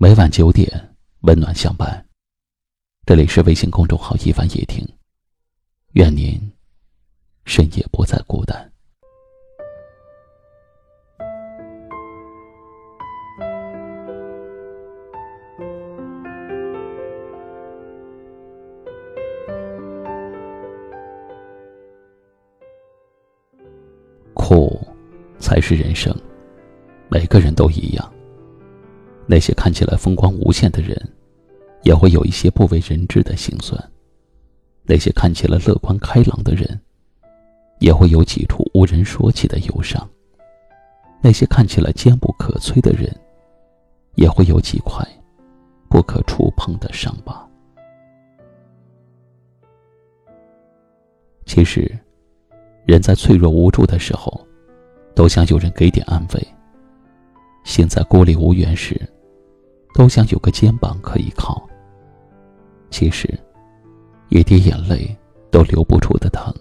每晚九点，温暖相伴。这里是微信公众号“一凡夜听”，愿您深夜不再孤单。苦，才是人生。每个人都一样。那些看起来风光无限的人，也会有一些不为人知的心酸；那些看起来乐观开朗的人，也会有几处无人说起的忧伤；那些看起来坚不可摧的人，也会有几块不可触碰的伤疤。其实，人在脆弱无助的时候，都想有人给点安慰；心在孤立无援时，都想有个肩膀可以靠。其实，一滴眼泪都流不出的疼，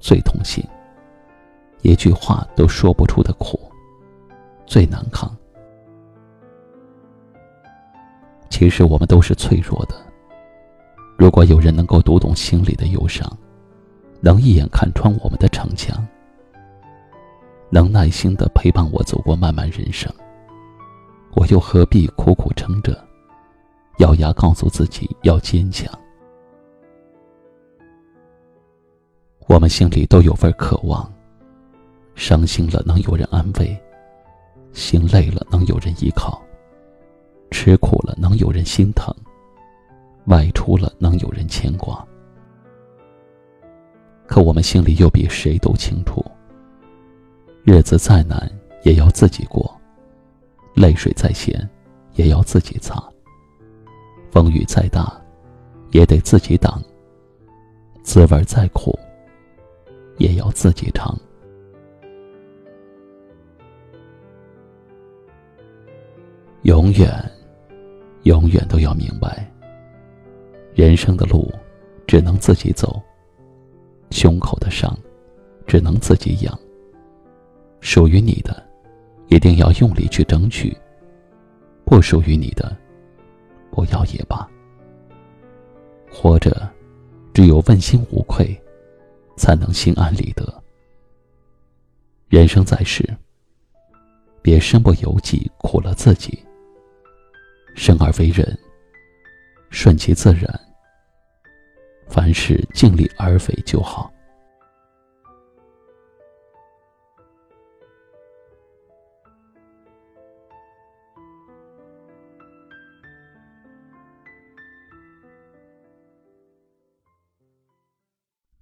最痛心；一句话都说不出的苦，最难扛。其实我们都是脆弱的。如果有人能够读懂心里的忧伤，能一眼看穿我们的逞强，能耐心的陪伴我走过漫漫人生。我又何必苦苦撑着，咬牙告诉自己要坚强？我们心里都有份渴望，伤心了能有人安慰，心累了能有人依靠，吃苦了能有人心疼，外出了能有人牵挂。可我们心里又比谁都清楚，日子再难也要自己过。泪水再咸，也要自己擦；风雨再大，也得自己挡；滋味再苦，也要自己尝。永远，永远都要明白，人生的路只能自己走，胸口的伤只能自己养。属于你的。一定要用力去争取，不属于你的，不要也罢。活着，只有问心无愧，才能心安理得。人生在世，别身不由己，苦了自己。生而为人，顺其自然，凡事尽力而为就好。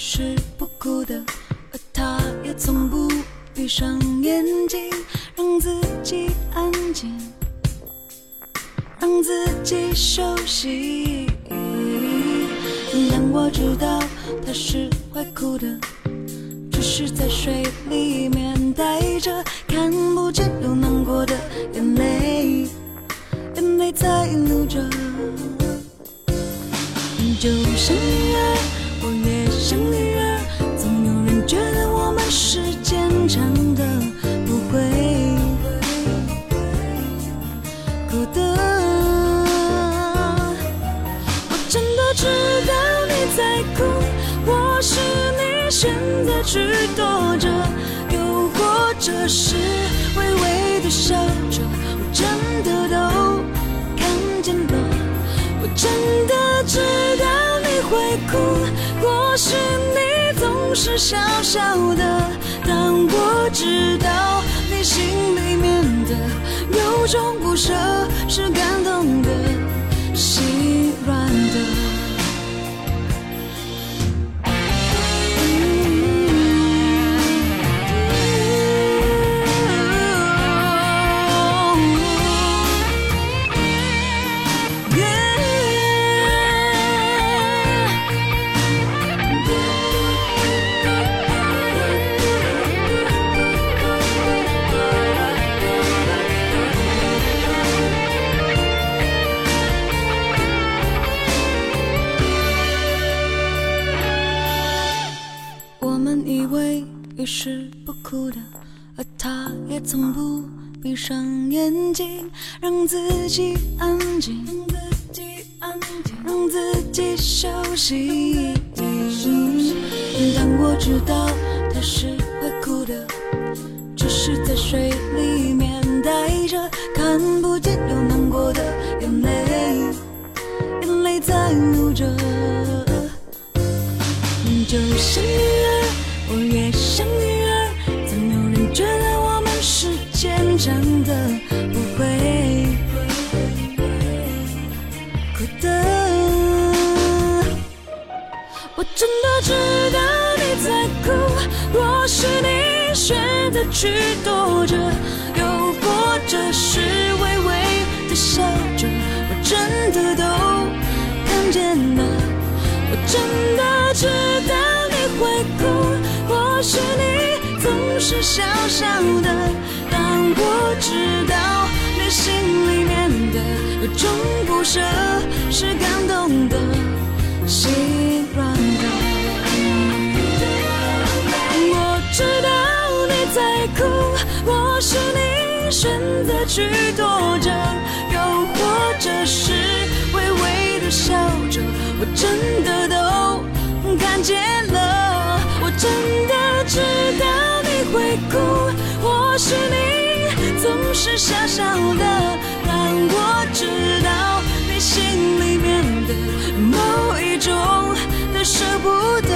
是不哭的，而他也从不闭上眼睛，让自己安静，让自己休息。但我知道他是会哭的，只是在水里面带着看不见又难过的眼泪，眼泪在流着，就像现在去躲着，又或者是微微的笑着，我真的都看见了，我真的知道你会哭。或许你总是笑笑的，但我知道你心里面的有种不舍，是感动的，心软的。于是不哭的，而他也从不闭上眼睛，让自己安静，让自己安静，让自己休息。但我知道他是会哭的，只是在水里面待着，看不见有难过的眼泪，眼泪在流着，就像真的不会哭的。我真的知道你在哭，若是你选择去躲着，又或者是微微的笑着，我真的都看见了。我真的知道你会哭。或是你总是小小的，种不舍，是感动的，心软的。我知道你在哭，或是你选择去躲着，又或者是微微的笑着，我真的都看见了，我真的。知道你会哭，或是你总是小小的，让我知道你心里面的某一种的舍不得。